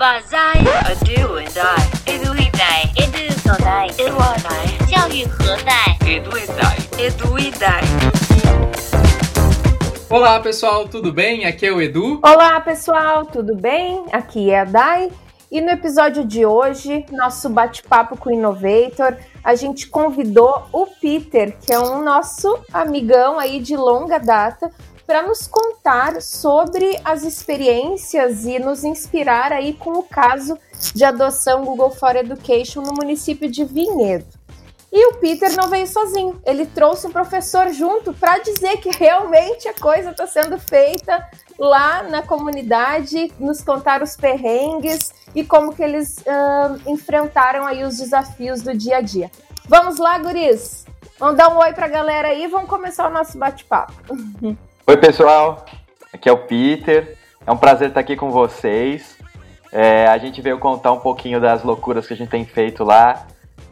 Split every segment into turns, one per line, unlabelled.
Banzai, a do and die, edu e die, edu so die, edu a die, 教育何在？edu e die, edu e die.
Olá pessoal, tudo bem? Aqui é o Edu.
Olá pessoal, tudo bem? Aqui é a Dai. E no episódio de hoje, nosso bate-papo com o Innovator, a gente convidou o Peter, que é um nosso amigão aí de longa data, para nos contar sobre as experiências e nos inspirar aí com o caso de adoção Google for Education no município de Vinhedo. E o Peter não veio sozinho, ele trouxe um professor junto para dizer que realmente a coisa está sendo feita lá na comunidade, nos contar os perrengues e como que eles uh, enfrentaram aí os desafios do dia a dia. Vamos lá, guris? Vamos dar um oi para a galera aí e vamos começar o nosso bate-papo.
Oi, pessoal. Aqui é o Peter. É um prazer estar aqui com vocês. É, a gente veio contar um pouquinho das loucuras que a gente tem feito lá,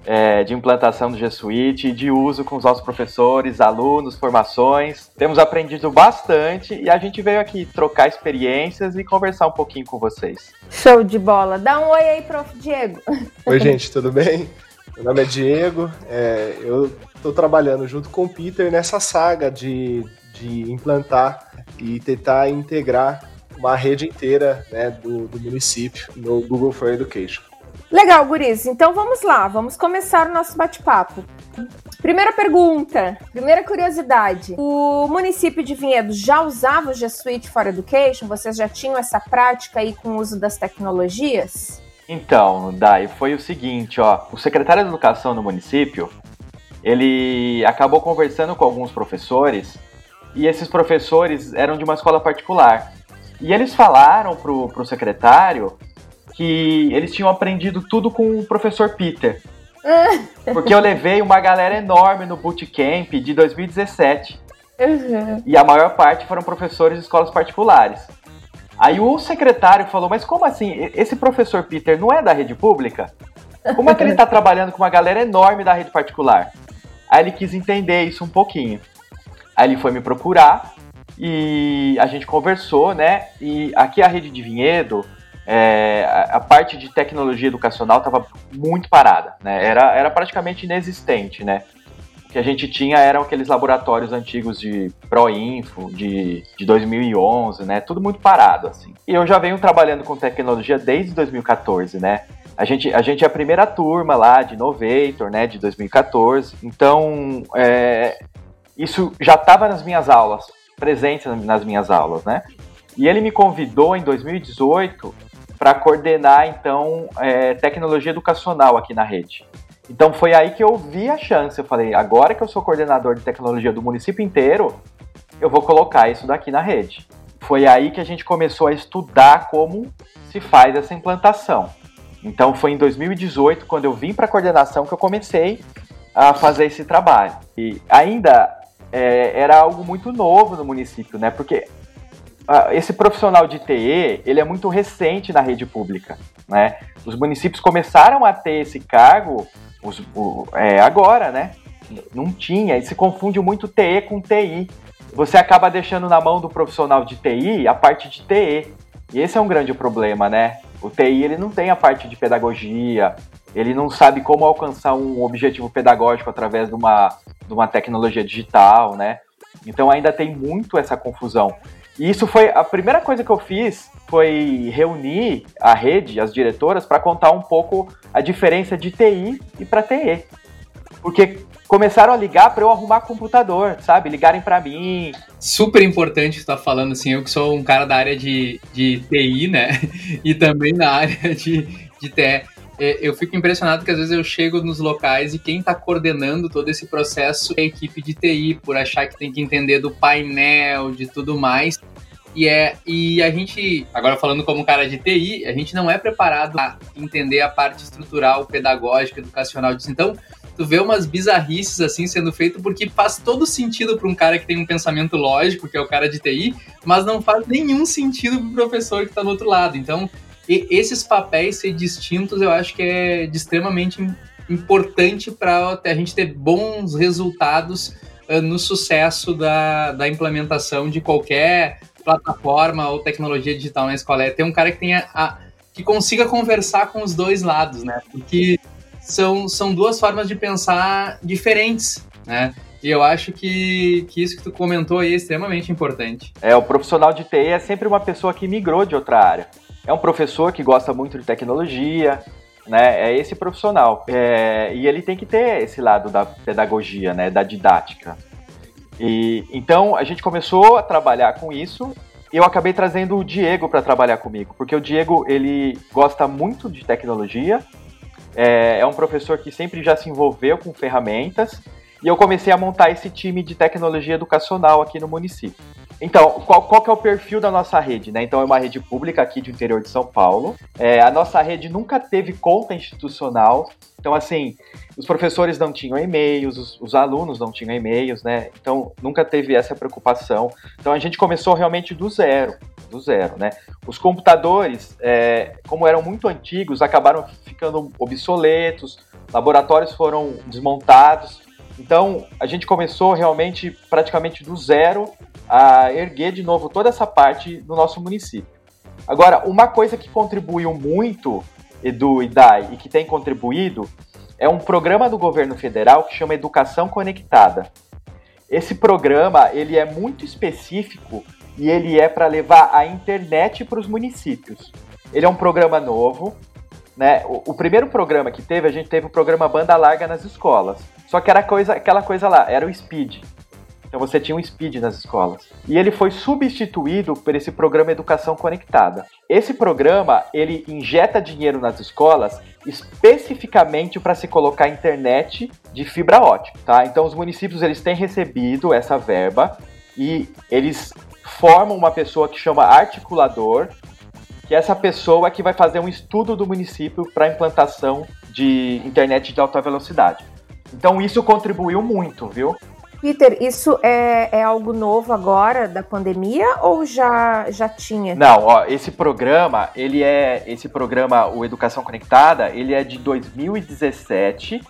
é, de implantação do G Suite, de uso com os nossos professores, alunos, formações. Temos aprendido bastante e a gente veio aqui trocar experiências e conversar um pouquinho com vocês.
Show de bola. Dá um oi aí, prof. Diego.
Oi, gente, tudo bem? Meu nome é Diego. É, eu estou trabalhando junto com o Peter nessa saga de, de implantar e tentar integrar uma rede inteira né, do, do município no Google for Education.
Legal, guris. Então vamos lá, vamos começar o nosso bate-papo. Primeira pergunta, primeira curiosidade. O município de Vinhedo já usava o G Suite for Education? Vocês já tinham essa prática aí com o uso das tecnologias?
Então, Dai, foi o seguinte, ó. O secretário de Educação no município, ele acabou conversando com alguns professores e esses professores eram de uma escola particular. E eles falaram pro, pro secretário que eles tinham aprendido tudo com o professor Peter. Porque eu levei uma galera enorme no bootcamp de 2017.
Uhum.
E a maior parte foram professores de escolas particulares. Aí o secretário falou: Mas como assim? Esse professor Peter não é da rede pública? Como é que ele está trabalhando com uma galera enorme da rede particular? Aí ele quis entender isso um pouquinho. Aí ele foi me procurar e a gente conversou, né? E aqui a rede de Vinhedo, é, a, parte de tecnologia educacional estava muito parada, né? Era, era praticamente inexistente, né? O que a gente tinha eram aqueles laboratórios antigos de Proinfo, de, de 2011, né? Tudo muito parado, assim. E eu já venho trabalhando com tecnologia desde 2014, né? A gente, a gente é a primeira turma lá de Innovator, né, de 2014. Então, é, isso já estava nas minhas aulas, presente nas minhas aulas, né? E ele me convidou em 2018 para coordenar, então, é, tecnologia educacional aqui na rede. Então foi aí que eu vi a chance. Eu falei, agora que eu sou coordenador de tecnologia do município inteiro, eu vou colocar isso daqui na rede. Foi aí que a gente começou a estudar como se faz essa implantação. Então foi em 2018, quando eu vim para a coordenação, que eu comecei a fazer esse trabalho. E ainda é, era algo muito novo no município, né? Porque ah, esse profissional de TE, ele é muito recente na rede pública, né? Os municípios começaram a ter esse cargo os, o, é, agora, né? Não tinha, e se confunde muito TE com TI. Você acaba deixando na mão do profissional de TI a parte de TE. E esse é um grande problema, né? O TI ele não tem a parte de pedagogia, ele não sabe como alcançar um objetivo pedagógico através de uma, de uma tecnologia digital, né? Então ainda tem muito essa confusão. E isso foi a primeira coisa que eu fiz foi reunir a rede, as diretoras, para contar um pouco a diferença de TI e para TE. Porque começaram a ligar para eu arrumar computador, sabe? Ligarem para mim.
Super importante estar falando assim, eu que sou um cara da área de, de TI, né? E também na área de, de TE. Eu fico impressionado que às vezes eu chego nos locais e quem está coordenando todo esse processo é a equipe de TI, por achar que tem que entender do painel, de tudo mais. E, é, e a gente, agora falando como cara de TI, a gente não é preparado a entender a parte estrutural, pedagógica, educacional disso. Então, tu vê umas bizarrices assim sendo feito porque faz todo sentido para um cara que tem um pensamento lógico, que é o cara de TI, mas não faz nenhum sentido para o professor que está do outro lado. Então, esses papéis ser distintos, eu acho que é extremamente importante para a gente ter bons resultados uh, no sucesso da, da implementação de qualquer plataforma ou tecnologia digital na escola. É ter um cara que tenha a, que consiga conversar com os dois lados, né? Porque são, são duas formas de pensar diferentes, né? E eu acho que, que isso que tu comentou aí é extremamente importante.
É, o profissional de TI é sempre uma pessoa que migrou de outra área. É um professor que gosta muito de tecnologia, né? É esse profissional. É, e ele tem que ter esse lado da pedagogia, né? Da didática. E então a gente começou a trabalhar com isso. Eu acabei trazendo o Diego para trabalhar comigo, porque o Diego ele gosta muito de tecnologia. É, é um professor que sempre já se envolveu com ferramentas e eu comecei a montar esse time de tecnologia educacional aqui no município. Então, qual, qual que é o perfil da nossa rede? Né? Então, é uma rede pública aqui do interior de São Paulo. É, a nossa rede nunca teve conta institucional. Então, assim, os professores não tinham e-mails, os, os alunos não tinham e-mails, né? Então, nunca teve essa preocupação. Então, a gente começou realmente do zero, do zero, né? Os computadores, é, como eram muito antigos, acabaram ficando obsoletos, laboratórios foram desmontados. Então, a gente começou realmente praticamente do zero a erguer de novo toda essa parte no nosso município. Agora, uma coisa que contribuiu muito, Edu e Dai, e que tem contribuído, é um programa do governo federal que chama Educação Conectada. Esse programa ele é muito específico e ele é para levar a internet para os municípios. Ele é um programa novo, né? O, o, primeiro programa que teve, a gente teve o programa Banda Larga nas escolas. Só que era coisa, aquela coisa lá, era o Speed. Então você tinha um Speed nas escolas. E ele foi substituído por esse programa Educação Conectada. Esse programa, ele injeta dinheiro nas escolas especificamente para se colocar internet de fibra ótica, tá? Então os municípios eles têm recebido essa verba e eles formam uma pessoa que chama articulador, que é essa pessoa que vai fazer um estudo do município para implantação de internet de alta velocidade. Então isso contribuiu muito, viu?
Peter, isso é, é, algo novo agora da pandemia ou já, já tinha?
Não, ó, esse programa, ele é esse programa, o Educação Conectada, ele é de 2017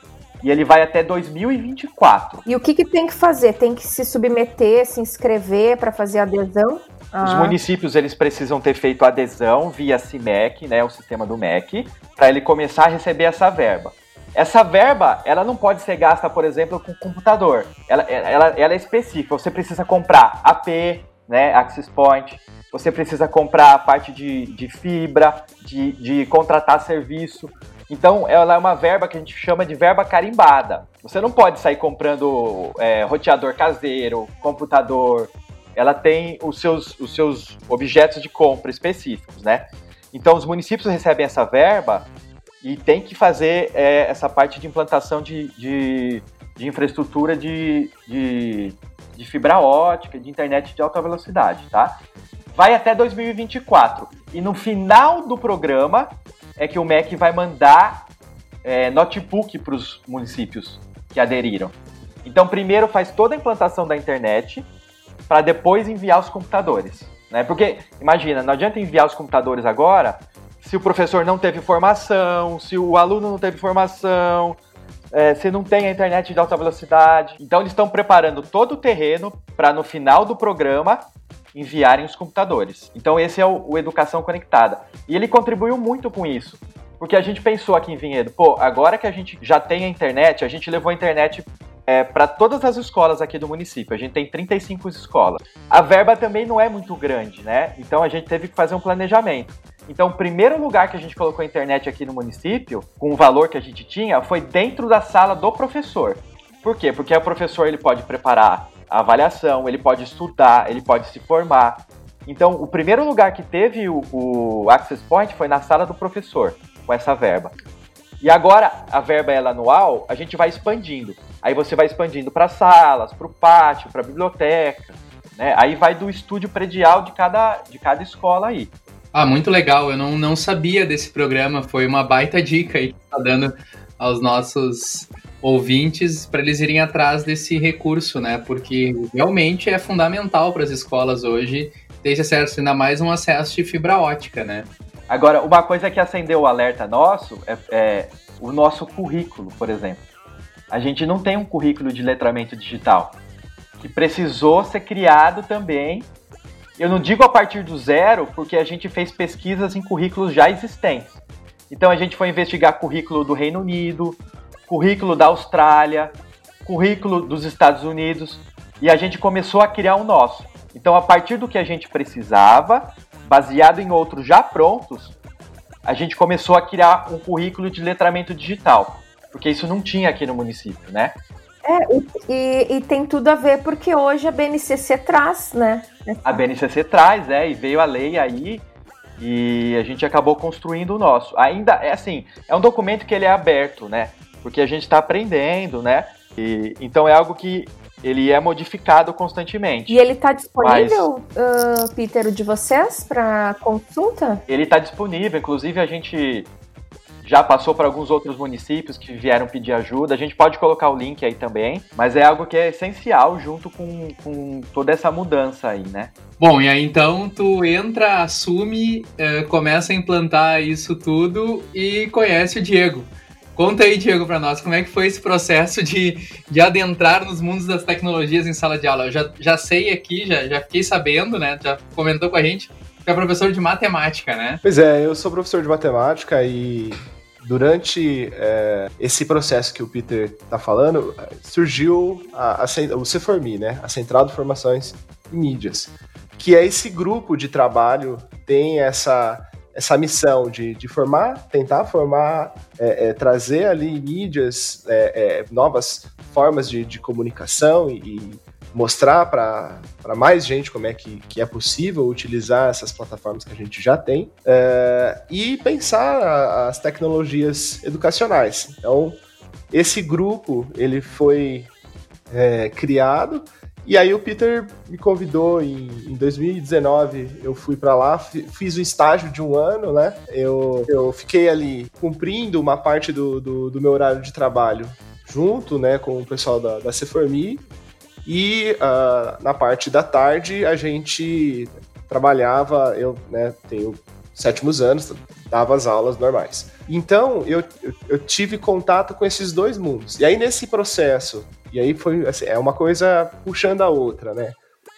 e ele vai até 2024.
E o que, que tem que fazer? Tem que se submeter, se inscrever para fazer adesão?
Ah. Os municípios eles precisam ter feito adesão via CIMEC, né, o sistema do MEC, para ele começar a receber essa verba. Essa verba, ela não pode ser gasta, por exemplo, com computador. Ela, ela, ela é específica. Você precisa comprar AP, né, Access Point. Você precisa comprar a parte de, de fibra, de, de contratar serviço. Então, ela é uma verba que a gente chama de verba carimbada. Você não pode sair comprando é, roteador caseiro, computador. Ela tem os seus, os seus objetos de compra específicos, né? Então, os municípios recebem essa verba e tem que fazer é, essa parte de implantação de, de, de infraestrutura de, de, de, fibra ótica, de internet de alta velocidade, tá? Vai até 2024. E no final do programa é que o MEC vai mandar é, notebook para os municípios que aderiram. Então, primeiro faz toda a implantação da internet para depois enviar os computadores. Né? Porque, imagina, não adianta enviar os computadores agora se o professor não teve formação, se o aluno não teve formação, é, se não tem a internet de alta velocidade. Então eles estão preparando todo o terreno para no final do programa enviarem os computadores. Então esse é o, o, Educação Conectada. E ele contribuiu muito com isso. Porque a gente pensou aqui em Vinhedo, pô, agora que a gente já tem a internet, a gente levou a internet é, para todas as escolas aqui do município. A gente tem 35 escolas. A verba também não é muito grande, né? Então a gente teve que fazer um planejamento. Então, o primeiro lugar que a gente colocou a internet aqui no município, com o valor que a gente tinha, foi dentro da sala do professor. Por quê? Porque o professor ele pode preparar a avaliação, ele pode estudar, ele pode se formar. Então, o primeiro lugar que teve o, o Access Point foi na sala do professor, com essa verba. E agora, a verba ela anual, a gente vai expandindo. Aí você vai expandindo para salas, para o pátio, para a biblioteca. Né? Aí vai do estúdio predial de cada, de cada escola aí.
Ah, muito legal. Eu não, não sabia desse programa. Foi uma baita dica aí que tá dando aos nossos ouvintes para eles irem atrás desse recurso, né? Porque realmente é fundamental para as escolas hoje ter esse acesso, ainda mais um acesso de fibra ótica, né?
Agora, uma coisa que acendeu o alerta nosso é, é o nosso currículo, por exemplo. A gente não tem um currículo de letramento digital que precisou ser criado também Eu não digo a partir do zero, porque a gente fez pesquisas em currículos já existentes. Então a gente foi investigar currículo do Reino Unido, currículo da Austrália, currículo dos Estados Unidos, e a gente começou a criar o nosso. Então, a partir do que a gente precisava, baseado em outros já prontos, a gente começou a criar um currículo de letramento digital, porque isso não tinha aqui no município, né?
É, e, e, tem tudo a ver porque hoje a BNCC traz, né?
A BNCC traz, é, e veio a lei aí e a gente acabou construindo o nosso. Ainda é assim, é um documento que ele é aberto, né? Porque a gente está aprendendo, né? E, então é algo que ele é modificado constantemente.
E ele está disponível, Mas... uh, Peter, o de vocês, para consulta?
Ele está disponível, inclusive a gente já passou para alguns outros municípios que vieram pedir ajuda. A gente pode colocar o link aí também, mas é algo que é essencial junto com, com toda essa mudança aí, né?
Bom, e aí então tu entra, assume, uh, começa a implantar isso tudo e conhece o Diego. Conta aí, Diego, para nós, como é que foi esse processo de, de adentrar nos mundos das tecnologias em sala de aula? Eu já, já sei aqui, já, já fiquei sabendo, né? Já comentou com a gente que é professor de matemática, né?
Pois é, eu sou professor de matemática e durante é, esse processo que o Peter está falando, surgiu a, a, o CFORMI, né? A Central de Formações em Mídias, que é esse grupo de trabalho, tem essa essa missão de, de formar, tentar formar, é, é, trazer ali mídias, é, é novas formas de, de comunicação e, e mostrar para mais gente como é que, que é possível utilizar essas plataformas que a gente já tem é, e pensar as tecnologias educacionais. Então, esse grupo ele foi é, criado e aí o Peter me convidou em, em 2019, eu fui para lá, fiz o estágio de um ano, né? Eu, eu fiquei ali cumprindo uma parte do, do, do meu horário de trabalho junto, né, com o pessoal da, da Ceformi. E uh, na parte da tarde a gente trabalhava, eu né, tenho sétimos anos, dava as aulas normais. Então eu, eu, eu tive contato com esses dois mundos. E aí nesse processo e aí foi assim, é uma coisa puxando a outra, né?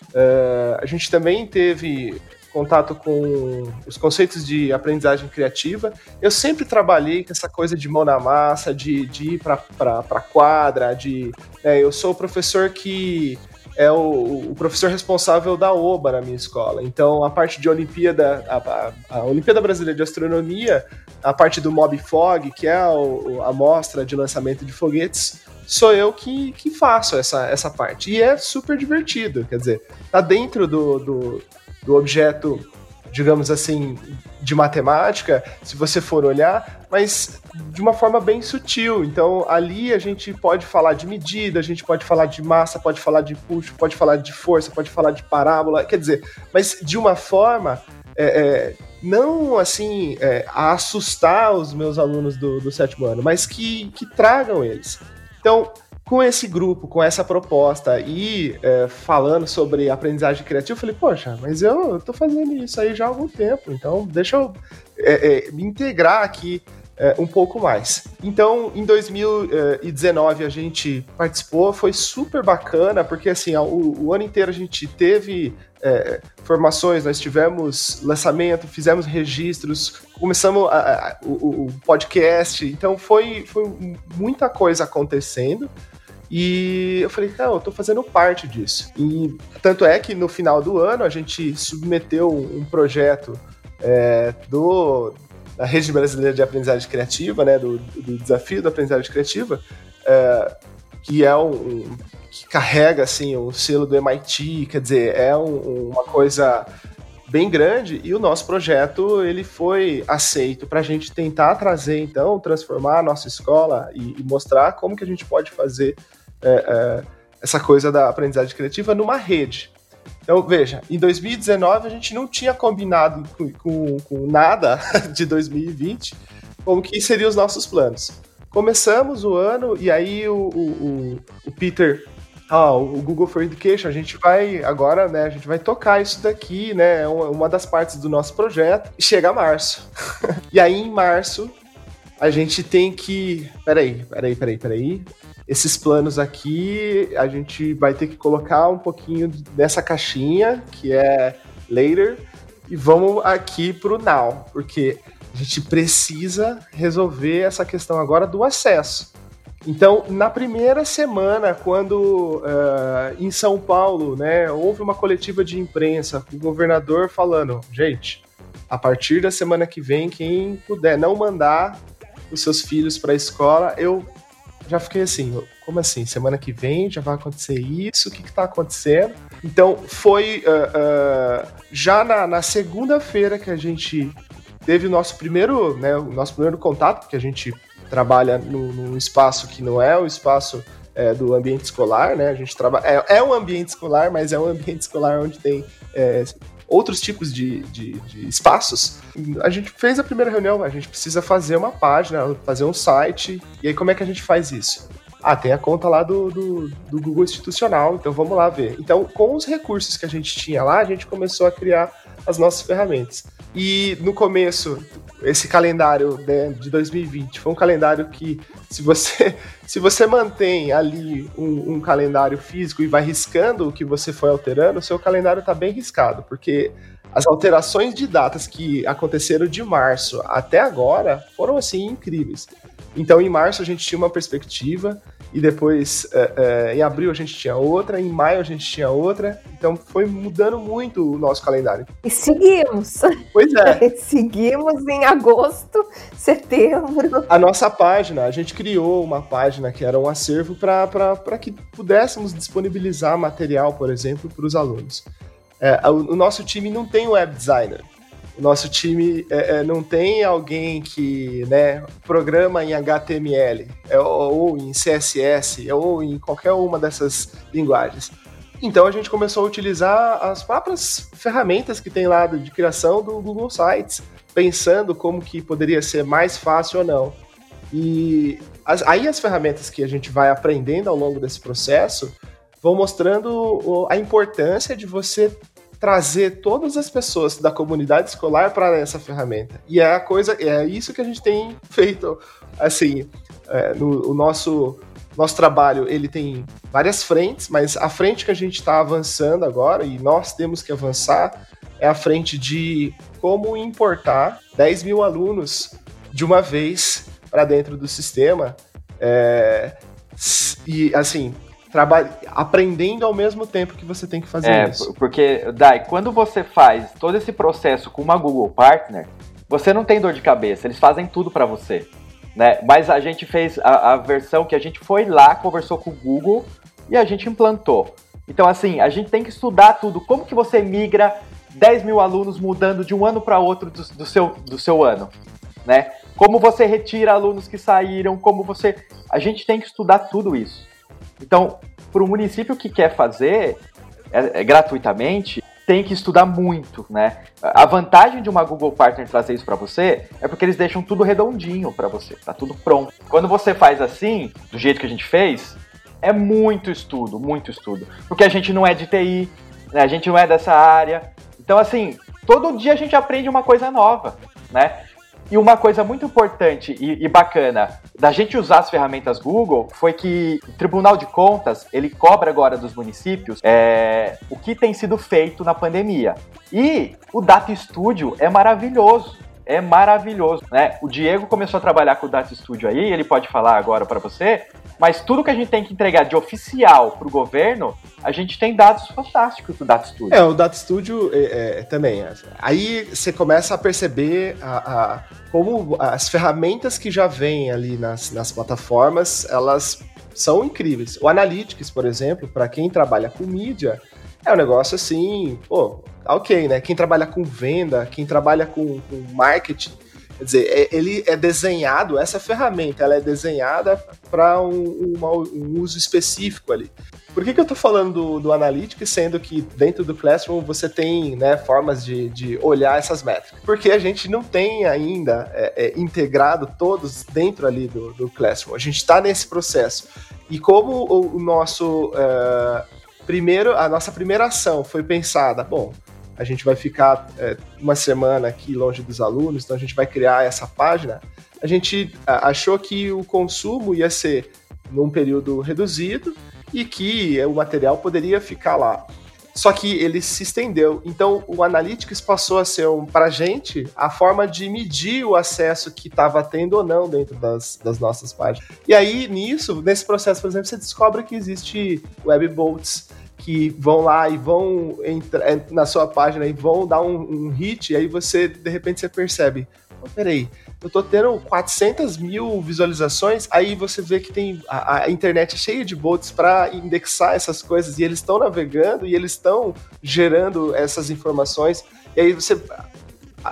Uh, a gente também teve contato com os conceitos de aprendizagem criativa. Eu sempre trabalhei com essa coisa de mão na massa, de, de ir para a quadra, de. Né, eu sou o professor que é o, o, professor responsável da OBA na minha escola. Então, a parte de Olimpíada, a, a, a Olimpíada Brasileira de Astronomia, a parte do Mob Fog, que é a, a mostra de lançamento de foguetes, sou eu que, que faço essa, essa parte. E é super divertido, quer dizer, tá dentro do, do, do objeto, digamos assim, de matemática, se você for olhar, mas de uma forma bem sutil. Então, ali a gente pode falar de medida, a gente pode falar de massa, pode falar de puxo, pode falar de força, pode falar de parábola, quer dizer, mas de uma forma. É, é, não assim é, a assustar os meus alunos do, do sétimo ano, mas que, que tragam eles. Então, com esse grupo, com essa proposta e é, falando sobre aprendizagem criativa, eu falei, poxa, mas eu estou fazendo isso aí já há algum tempo, então deixa eu é, é, me integrar aqui é, um pouco mais. Então, em 2019 a gente participou, foi super bacana, porque assim, o, o ano inteiro a gente teve é, formações, nós tivemos lançamento, fizemos registros, começamos a, a, o, o, podcast, então foi, foi muita coisa acontecendo. E eu falei, cara, eu tô fazendo parte disso. E tanto é que no final do ano a gente submeteu um projeto é, do, da Rede Brasileira de Aprendizagem Criativa, né, do, do desafio da aprendizagem criativa, é, que é um, um, que carrega assim o selo do MIT, quer dizer, é um, uma coisa bem grande e o nosso projeto ele foi aceito para a gente tentar trazer então transformar a nossa escola e, e mostrar como que a gente pode fazer é, é, essa coisa da aprendizagem criativa numa rede então, veja, em 2019 a gente não tinha combinado com, com, com nada de 2020 como que seriam os nossos planos. Começamos o ano e aí o, o, o Peter ah, o Google for Education, a gente vai agora, né, a gente vai tocar isso daqui, né, é uma das partes do nosso projeto, e chega março. e aí em março a gente tem que, peraí, peraí, peraí, peraí, esses planos aqui a gente vai ter que colocar um pouquinho nessa caixinha, que é later e vamos aqui para o now, porque a gente precisa resolver essa questão agora do acesso. Então, na primeira semana, quando uh, em São Paulo, né, houve uma coletiva de imprensa o governador falando, gente, a partir da semana que vem, quem puder não mandar os seus filhos para a escola, eu já fiquei assim, como assim? Semana que vem já vai acontecer isso? O que está acontecendo? Então, foi uh, uh, já na, na segunda-feira que a gente teve o nosso primeiro, né, o nosso primeiro contato, porque a gente trabalha num, num espaço que não é o espaço é, do ambiente escolar, né? A gente trabalha é, é, um ambiente escolar, mas é um ambiente escolar onde tem é, outros tipos de, de, de, espaços. A gente fez a primeira reunião, a gente precisa fazer uma página, fazer um site. E aí como é que a gente faz isso? Ah, tem a conta lá do, do, do Google Institucional, então vamos lá ver. Então, com os recursos que a gente tinha lá, a gente começou a criar as nossas ferramentas. E no começo, esse calendário né, de 2020 foi um calendário que, se você, se você mantém ali um, um calendário físico e vai riscando o que você foi alterando, o seu calendário está bem riscado, porque as alterações de datas que aconteceram de março até agora foram assim incríveis. Então, em março a gente tinha uma perspectiva, e depois é, é, em abril a gente tinha outra, em maio a gente tinha outra, então foi mudando muito o nosso calendário.
E seguimos.
Pois é.
seguimos em agosto, setembro.
A nossa página, a gente criou uma página que era um acervo para que pudéssemos disponibilizar material, por exemplo, para os alunos. É, o, o nosso time não tem web designer. Nosso time é, é, não tem alguém que né, programa em HTML, é, ou em CSS, ou em qualquer uma dessas linguagens. Então a gente começou a utilizar as próprias ferramentas que tem lá de criação do Google Sites, pensando como que poderia ser mais fácil ou não. E as, aí as ferramentas que a gente vai aprendendo ao longo desse processo vão mostrando a importância de você trazer todas as pessoas da comunidade escolar para essa ferramenta. E é a coisa, é isso que a gente tem feito, assim, é, no o nosso nosso trabalho ele tem várias frentes, mas a frente que a gente está avançando agora e nós temos que avançar é a frente de como importar 10 mil alunos de uma vez para dentro do sistema. É, e assim, aprendendo ao mesmo tempo que você tem que fazer é, isso.
Porque, Dai, quando você faz todo esse processo com uma Google Partner, você não tem dor de cabeça, eles fazem tudo para você. Né? Mas a gente fez a, a versão que a gente foi lá, conversou com o Google e a gente implantou. Então, assim, a gente tem que estudar tudo. Como que você migra 10 mil alunos mudando de um ano para outro do, do, seu, do seu ano, né? Como você retira alunos que saíram, como você... A gente tem que estudar tudo isso. Então, para o município que quer fazer é, é, gratuitamente, tem que estudar muito, né? A vantagem de uma Google Partner trazer isso para você é porque eles deixam tudo redondinho para você, tá tudo pronto. Quando você faz assim, do jeito que a gente fez, é muito estudo, muito estudo, porque a gente não é de TI, né? A gente não é dessa área. Então assim, todo dia a gente aprende uma coisa nova, né? E uma coisa muito importante e, e, bacana da gente usar as ferramentas Google foi que o Tribunal de Contas ele cobra agora dos municípios é, o que tem sido feito na pandemia. E o Data Studio é maravilhoso é maravilhoso, né? O Diego começou a trabalhar com o Data Studio aí, ele pode falar agora para você, mas tudo que a gente tem que entregar de oficial para o governo, a gente tem dados fantásticos do Data Studio.
É, o Data Studio é, é, também. Aí você começa a perceber a, a, como as ferramentas que já vêm ali nas, nas plataformas, elas são incríveis. O Analytics, por exemplo, para quem trabalha com mídia, é um negócio assim, pô, Tá ok, né? Quem trabalha com venda, quem trabalha com, com marketing, quer dizer, é, ele é desenhado, essa ferramenta, ela é desenhada para um, um, uso específico ali. Por que, que eu estou falando do, do Analytics, sendo que dentro do Classroom você tem né, formas de, de olhar essas métricas? Porque a gente não tem ainda é, é, integrado todos dentro ali do, do Classroom. A gente está nesse processo. E como o, o nosso. Uh, primeiro, a nossa primeira ação foi pensada, bom, a gente vai ficar é, uma semana aqui longe dos alunos, então a gente vai criar essa página. A gente achou que o consumo ia ser num período reduzido e que o material poderia ficar lá. Só que ele se estendeu. Então, o Analytics passou a ser, um, para a gente, a forma de medir o acesso que estava tendo ou não dentro das, das nossas páginas. E aí, nisso, nesse processo, por exemplo, você descobre que existe webboats que vão lá e vão entrar é, na sua página e vão dar um, um hit, e aí você, de repente, você percebe, oh, peraí, eu tô tendo 400 mil visualizações, aí você vê que tem a, a internet cheia de bots para indexar essas coisas e eles estão navegando e eles estão gerando essas informações. E aí você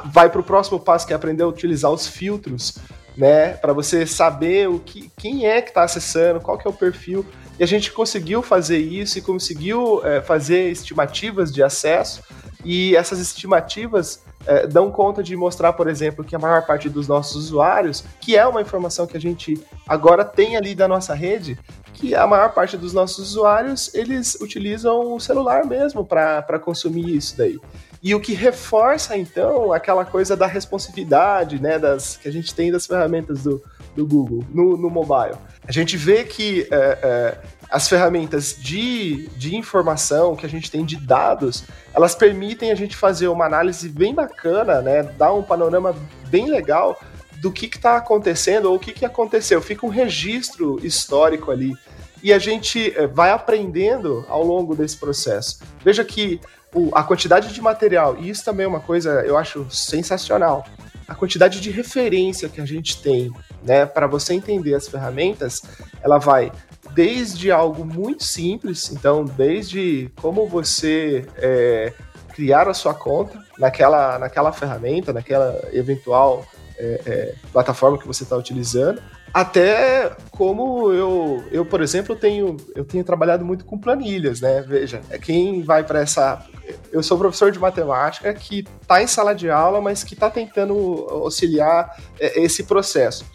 vai para o próximo passo que é aprender a utilizar os filtros, né, para você saber o que, quem é que está acessando, qual que é o perfil. E a gente conseguiu fazer isso e conseguiu é, fazer estimativas de acesso. E essas estimativas é, dão conta de mostrar, por exemplo, que a maior parte dos nossos usuários, que é uma informação que a gente agora tem ali da nossa rede, que a maior parte dos nossos usuários, eles utilizam o celular mesmo para consumir isso daí. E o que reforça, então, aquela coisa da responsividade, né, das, que a gente tem das ferramentas do, do Google no, no mobile. A gente vê que é, é, as ferramentas de, de informação que a gente tem de dados, elas permitem a gente fazer uma análise bem bacana, né? Dar um panorama bem legal do que está acontecendo ou o que, que aconteceu. Fica um registro histórico ali. E a gente eh, vai aprendendo ao longo desse processo. Veja que o, a quantidade de material, e isso também é uma coisa eu acho sensacional, a quantidade de referência que a gente tem, né, para você entender as ferramentas, ela vai desde algo muito simples, então, desde como você é, criar a sua conta naquela, naquela ferramenta, naquela eventual é, é, plataforma que você está utilizando, até como eu, eu, por exemplo, tenho, eu tenho trabalhado muito com planilhas, né? Veja, é quem vai para essa. Eu sou professor de matemática que está em sala de aula, mas que está tentando auxiliar é, esse processo.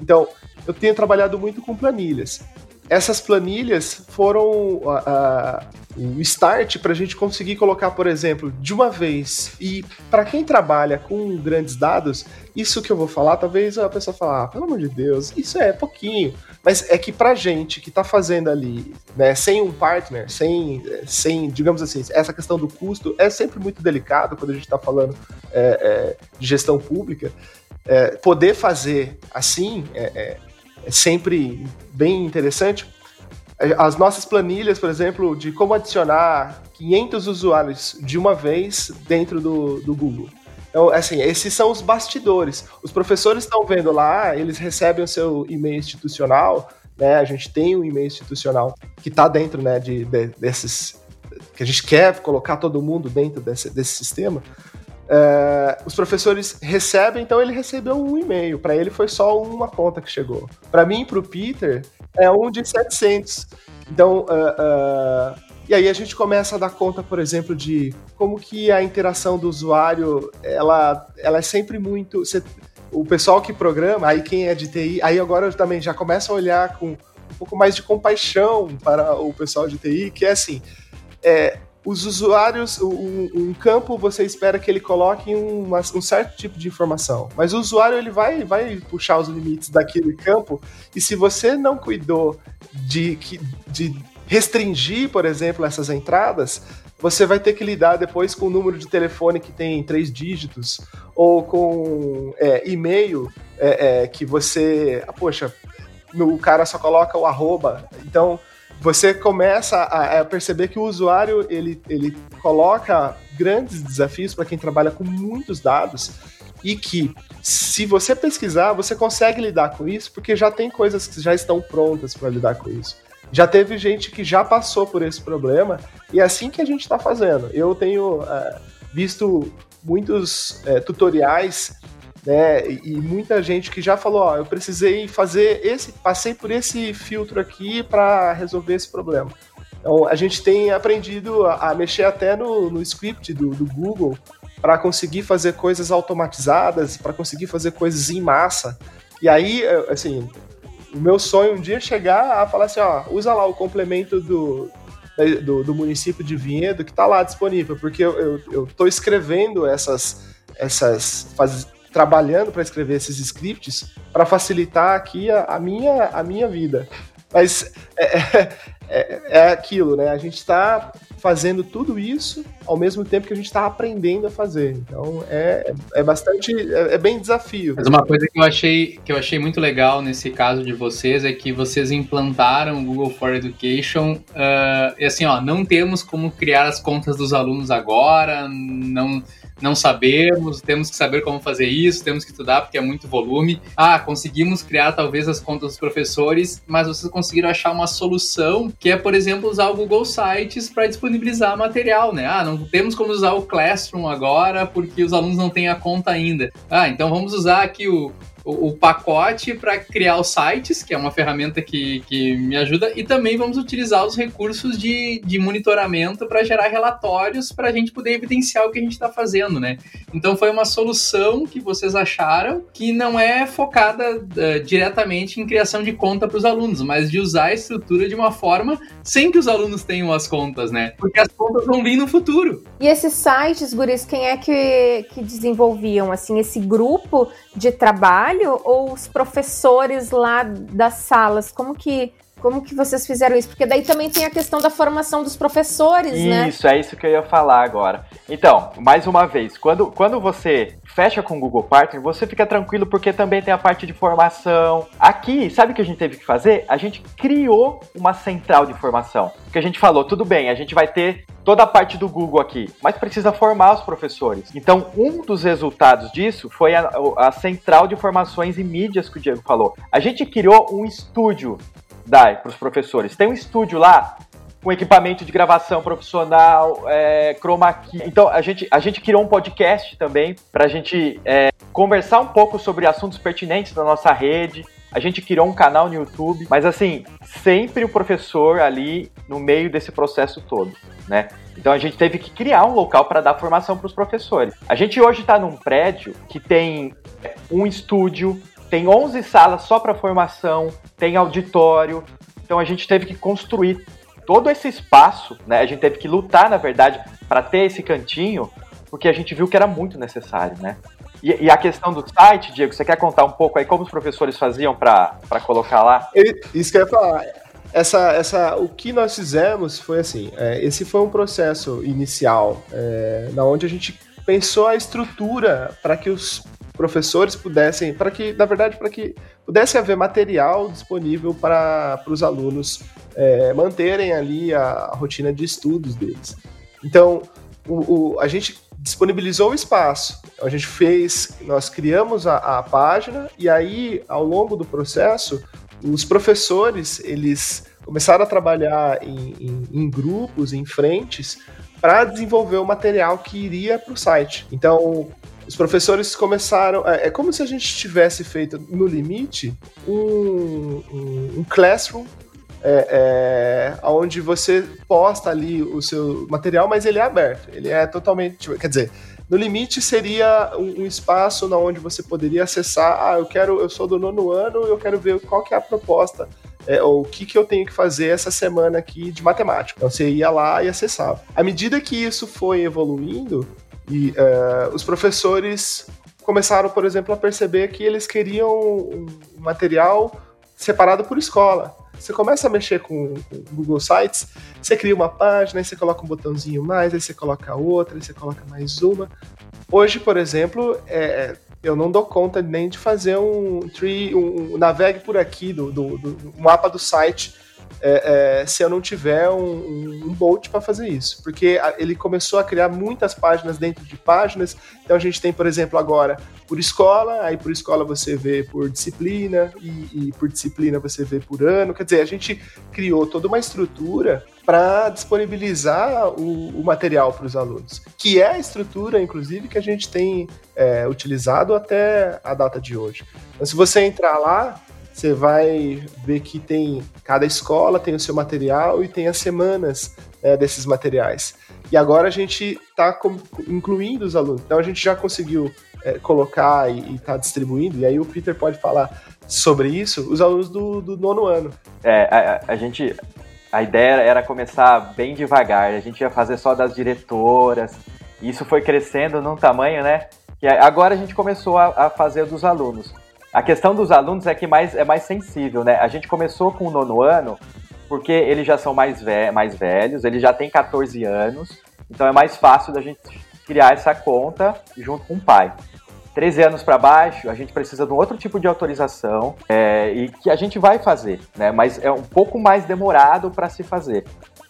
Então, eu tenho trabalhado muito com planilhas essas planilhas foram uh, o start para a gente conseguir colocar, por exemplo, de uma vez. E para quem trabalha com grandes dados, isso que eu vou falar, talvez a pessoa fale, ah, pelo amor de Deus, isso é pouquinho. Mas é que para gente que está fazendo ali, né, sem um partner, sem, sem, digamos assim, essa questão do custo é sempre muito delicado quando a gente está falando é, é, de gestão pública. É, poder fazer assim é, é é sempre bem interessante. As nossas planilhas, por exemplo, de como adicionar 500 usuários de uma vez dentro do, do Google. Então, assim, esses são os bastidores. Os professores estão vendo lá, eles recebem o seu e-mail institucional, né? A gente tem um e-mail institucional que está dentro, né, de, de, desses que a gente quer colocar todo mundo dentro desse, desse sistema. É, os professores recebem, então ele recebeu um e-mail. Para ele foi só uma conta que chegou. Para mim, para o Peter, é um de 700. Então, uh, uh, e aí a gente começa a dar conta, por exemplo, de como que a interação do usuário, ela, ela é sempre muito... O pessoal que programa, aí quem é de TI, aí agora eu também já começa a olhar com um pouco mais de compaixão para o pessoal de TI, que é assim, é, os usuários, um, um, campo você espera que ele coloque um, um certo tipo de informação, mas o usuário ele vai, vai puxar os limites daquele campo e se você não cuidou de, de restringir, por exemplo, essas entradas, você vai ter que lidar depois com o número de telefone que tem três dígitos ou com é, e-mail é, é, que você, ah, poxa, o cara só coloca o arroba, então você começa a, a, perceber que o usuário ele, ele coloca grandes desafios para quem trabalha com muitos dados e que se você pesquisar, você consegue lidar com isso porque já tem coisas que já estão prontas para lidar com isso. Já teve gente que já passou por esse problema e é assim que a gente está fazendo. Eu tenho uh, visto muitos uh, tutoriais né? E muita gente que já falou, ó, eu precisei fazer esse, passei por esse filtro aqui para resolver esse problema. Então a gente tem aprendido a, mexer até no, no script do, do Google para conseguir fazer coisas automatizadas, para conseguir fazer coisas em massa. E aí, assim, o meu sonho um dia é chegar a falar assim, ó, usa lá o complemento do, do, do município de Vinhedo que está lá disponível, porque eu, eu, eu escrevendo essas, essas faz, trabalhando para escrever esses scripts para facilitar aqui a, a, minha, a minha vida. Mas é, é, é, é aquilo, né? A gente está fazendo tudo isso ao mesmo tempo que a gente está aprendendo a fazer. Então é, é bastante, é, é, bem desafio.
Mas uma coisa que eu achei que eu achei muito legal nesse caso de vocês é que vocês implantaram o Google for Education uh, e assim, ó, não temos como criar as contas dos alunos agora, não não sabemos, temos que saber como fazer isso, temos que estudar porque é muito volume. Ah, conseguimos criar talvez as contas dos professores, mas vocês conseguiram achar uma solução que é, por exemplo, usar o Google Sites para disponibilizar material, né? Ah, não temos como usar o Classroom agora porque os alunos não têm a conta ainda. Ah, então vamos usar aqui o, o, pacote para criar os sites, que é uma ferramenta que, que me ajuda, e também vamos utilizar os recursos de, de monitoramento para gerar relatórios para a gente poder evidenciar o que a gente está fazendo, né? Então foi uma solução que vocês acharam que não é focada uh, diretamente em criação de conta para os alunos, mas de usar a estrutura de uma forma sem que os alunos tenham as contas, né? Porque as contas vão vir no futuro.
E esses sites, Guris, quem é que, que desenvolviam? Assim, esse grupo de trabalho ou os professores lá das salas? Como que como que vocês fizeram isso? Porque daí também tem a questão da formação dos professores,
isso,
né?
Isso, é isso que eu ia falar agora. Então, mais uma vez, quando, quando você fecha com o Google Partner, você fica tranquilo porque também tem a parte de formação. Aqui, sabe o que a gente teve que fazer? A gente criou uma central de formação. Que a gente falou, tudo bem, a gente vai ter toda a parte do Google aqui, mas precisa formar os professores. Então, um dos resultados disso foi a, a central de formações e mídias que o Diego falou. A gente criou um estúdio DAI para os professores. Tem um estúdio lá com equipamento de gravação profissional, é, chroma key. Então a gente, a gente criou um podcast também para a gente é, conversar um pouco sobre assuntos pertinentes da nossa rede. A gente criou um canal no YouTube, mas assim, sempre o professor ali no meio desse processo todo, né? Então a gente teve que criar um local para dar formação para os professores. A gente hoje está num prédio que tem um estúdio, tem 11 salas só para formação, tem auditório. Então a gente teve que construir todo esse espaço, né? A gente teve que lutar, na verdade, para ter esse cantinho, porque a gente viu que era muito necessário, né? E, e, a questão do site, Diego, você quer contar um pouco aí como os professores faziam para colocar lá?
Isso que eu ia falar. Essa, essa, o que nós fizemos foi assim: é, esse foi um processo inicial, é, na onde a gente pensou a estrutura para que os professores pudessem, para que, na verdade, para que pudesse haver material disponível para os alunos é, manterem ali a, a, rotina de estudos deles. Então, o, o, a gente disponibilizou o espaço, a gente fez, nós criamos a, a página e aí, ao longo do processo, os professores, eles começaram a trabalhar em, em, em grupos, em frentes, para desenvolver o material que iria para o site. Então, os professores começaram. É, é, como se a gente tivesse feito, no limite, um, um, um classroom é, é, onde você posta ali o seu material, mas ele é aberto. Ele é totalmente. Quer dizer, no limite seria um, um espaço na onde você poderia acessar. Ah, eu quero, eu sou do nono ano, eu quero ver qual que é a proposta. É, ou o que, que eu tenho que fazer essa semana aqui de matemática. Então você ia lá e acessava. À medida que isso foi evoluindo, e uh, os professores começaram, por exemplo, a perceber que eles queriam um material separado por escola. Você começa a mexer com, o Google Sites, você cria uma página, aí você coloca um botãozinho mais, aí você coloca outra, aí você coloca mais uma. Hoje, por exemplo, é, eu não dou conta nem de fazer um tree, um, um navegue por aqui do, do, do mapa do site é, é, se eu não tiver um, um, um Bolt para fazer isso. Porque ele começou a criar muitas páginas dentro de páginas. Então a gente tem, por exemplo, agora por escola, aí por escola você vê por disciplina, e, e por disciplina você vê por ano. Quer dizer, a gente criou toda uma estrutura para disponibilizar o, o material para os alunos, que é a estrutura, inclusive, que a gente tem é, utilizado até a data de hoje. Então, se você entrar lá, você vai ver que tem cada escola tem o seu material e tem as semanas né, desses materiais. E agora a gente está incluindo os alunos. Então a gente já conseguiu é, colocar e está distribuindo, e aí o Peter pode falar sobre isso, os alunos do, do nono ano.
É, a, a, gente. A ideia era começar bem devagar, a gente ia fazer só das diretoras, e isso foi crescendo num tamanho, né? Que agora a gente começou a, a fazer dos alunos. A questão dos alunos é que mais, é mais sensível, né? A gente começou com o nono ano porque eles já são mais, ve mais velhos, eles já têm 14 anos, então é mais fácil da gente criar essa conta junto com o pai. 13 anos para baixo, a gente precisa de um outro tipo de autorização é, e que a gente vai fazer, né? Mas é um pouco mais demorado para se fazer.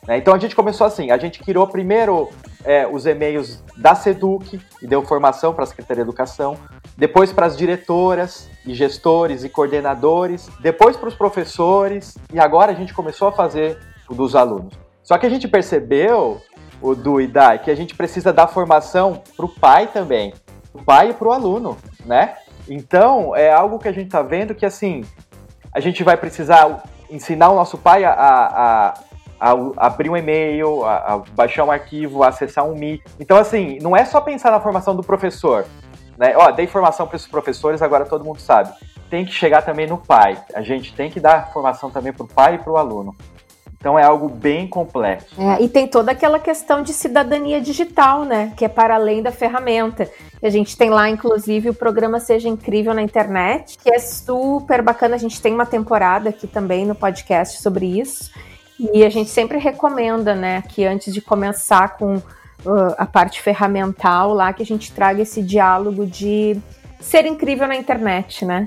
Né? Então a gente começou assim, a gente criou primeiro é, os e-mails da Seduc e deu formação para a Secretaria de Educação, depois para as diretoras e gestores e coordenadores, depois para os professores e agora a gente começou a fazer o dos alunos. Só que a gente percebeu, o do IDAI, que a gente precisa dar formação para o pai também o pai e para o aluno, né? Então, é algo que a gente está vendo que, assim, a gente vai precisar ensinar o nosso pai a, a, a, a abrir um e-mail, a, baixar um arquivo, a acessar um Mi. Então, assim, não é só pensar na formação do professor, né? Ó, dei formação para esses professores, agora todo mundo sabe. Tem que chegar também no pai. A gente tem que dar formação também para o pai e para o aluno. Então é algo bem complexo.
É, e tem toda aquela questão de cidadania digital, né? Que é para além da ferramenta. A gente tem lá, inclusive, o programa Seja Incrível na internet, que é super bacana. A gente tem uma temporada aqui também no podcast sobre isso. E a gente sempre recomenda, né, que antes de começar com uh, a parte ferramental lá, que a gente traga esse diálogo de ser incrível na internet, né?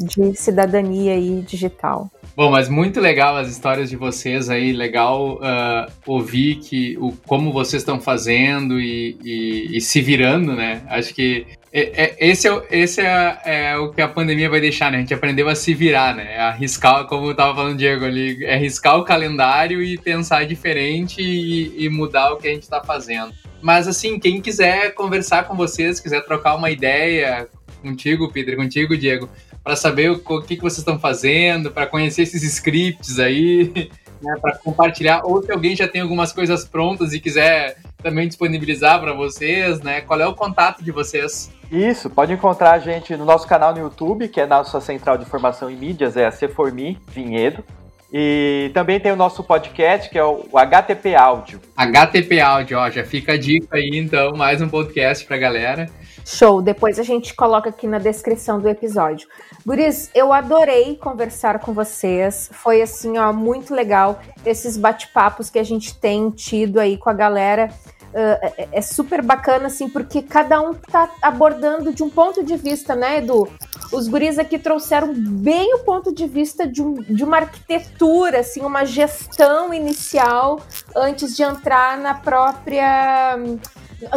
De cidadania aí digital.
Bom, mas muito legal as histórias de vocês aí, legal uh, ouvir que, o, como vocês estão fazendo e, e, e, se virando, né? Acho que é, é, esse, é, esse é, é, o que a pandemia vai deixar, né? A gente aprendeu a se virar, né? Arriscar, como eu tava falando o Diego ali, é arriscar o calendário e pensar diferente e, e mudar o que a gente está fazendo. Mas assim, quem quiser conversar com vocês, quiser trocar uma ideia contigo, Peter, contigo, Diego, para saber o, o, que, que vocês estão fazendo, para conhecer esses scripts aí, né, para compartilhar, ou se alguém já tem algumas coisas prontas e quiser também disponibilizar para vocês, né? Qual é o contato de vocês?
Isso, pode encontrar a gente no nosso canal no YouTube, que é nossa central de informação e mídias, é a C4Me Vinhedo. E também tem o nosso podcast, que é o HTP Áudio.
HTP Áudio, ó, já fica a dica aí, então, mais um podcast pra galera.
Show, depois a gente coloca aqui na descrição do episódio. Guris, eu adorei conversar com vocês. Foi assim, ó, muito legal esses bate-papos que a gente tem tido aí com a galera. Uh, é, super bacana, assim, porque cada um tá abordando de um ponto de vista, né, Edu? Os guris aqui trouxeram bem o ponto de vista de, um, de uma arquitetura, assim, uma gestão inicial antes de entrar na própria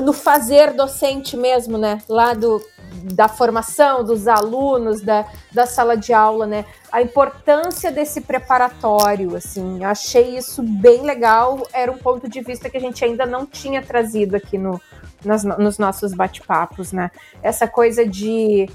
no fazer docente mesmo, né? Lá do, da formação dos alunos, da, da sala de aula, né? A importância desse preparatório, assim, achei isso bem legal. Era um ponto de vista que a gente ainda não tinha trazido aqui no, nas, nos nossos bate-papos, né? Essa coisa de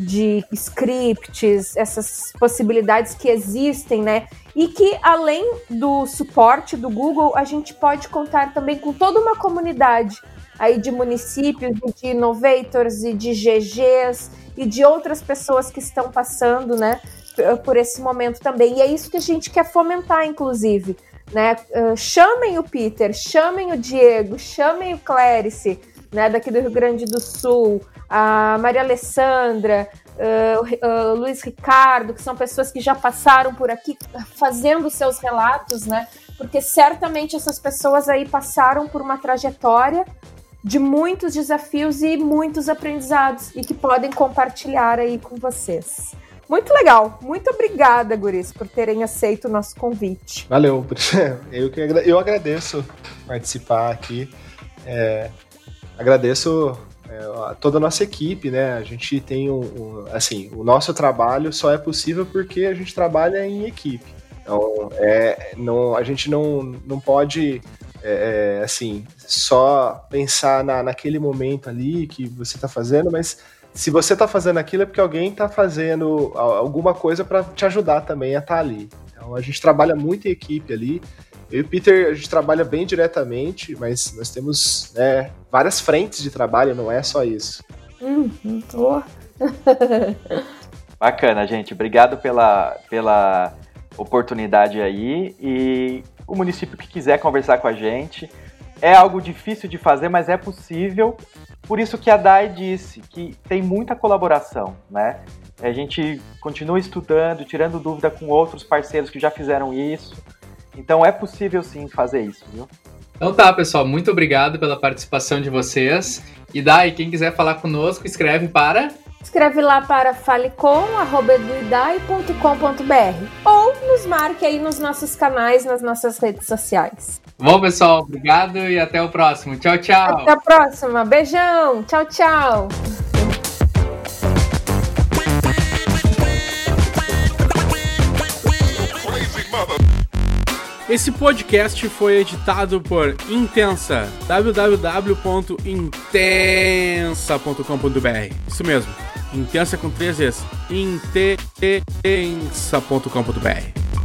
de scripts, essas possibilidades que existem, né? E que além do suporte do Google, a gente pode contar também com toda uma comunidade aí de municípios, de innovators e de GGs e de outras pessoas que estão passando, né, por esse momento também. E é isso que a gente quer fomentar, inclusive. Né? Uh, chamem o Peter, chamem o Diego, chamem o Clérice, né, daqui do Rio Grande do Sul, a Maria Alessandra, uh, uh, Luiz Ricardo, que são pessoas que já passaram por aqui fazendo seus relatos, né? Porque certamente essas pessoas aí passaram por uma trajetória de muitos desafios e muitos aprendizados e que podem compartilhar aí com vocês. Muito legal. Muito obrigada, Guris, por terem aceito o nosso convite.
Valeu. Eu, que eu agradeço participar aqui. É, agradeço é, toda a nossa equipe, né? A gente tem um, um, assim, o nosso trabalho só é possível porque a gente trabalha em equipe. Então, é, não, a gente não, não pode é, é, assim, só pensar na, naquele momento ali que você está fazendo, mas se você está fazendo aquilo é porque alguém está fazendo alguma coisa para te ajudar também a estar tá ali. Então a gente trabalha muito em equipe ali. Eu e o Peter, a gente trabalha bem diretamente, mas nós temos né, várias frentes de trabalho, não é só isso.
Hum, tô.
Bacana, gente. Obrigado pela, pela oportunidade aí. E o município que quiser conversar com a gente. É algo difícil de fazer, mas é possível. Por isso que a DAI disse que tem muita colaboração, né? A gente continua estudando, tirando dúvida com outros parceiros que já fizeram isso. Então é possível sim fazer isso, viu?
Então tá, pessoal, muito obrigado pela participação de vocês. E daí, quem quiser falar conosco, escreve para
Escreve lá para falecom.eduidai.com.br ou nos marque aí nos nossos canais, nas nossas redes sociais.
Bom, pessoal, obrigado e até o próximo. Tchau, tchau.
Até a próxima. Beijão. Tchau, tchau.
Esse podcast foi editado por Intensa, www.intensa.com.br. Isso mesmo, Intensa com três vezes. Intensa.com.br.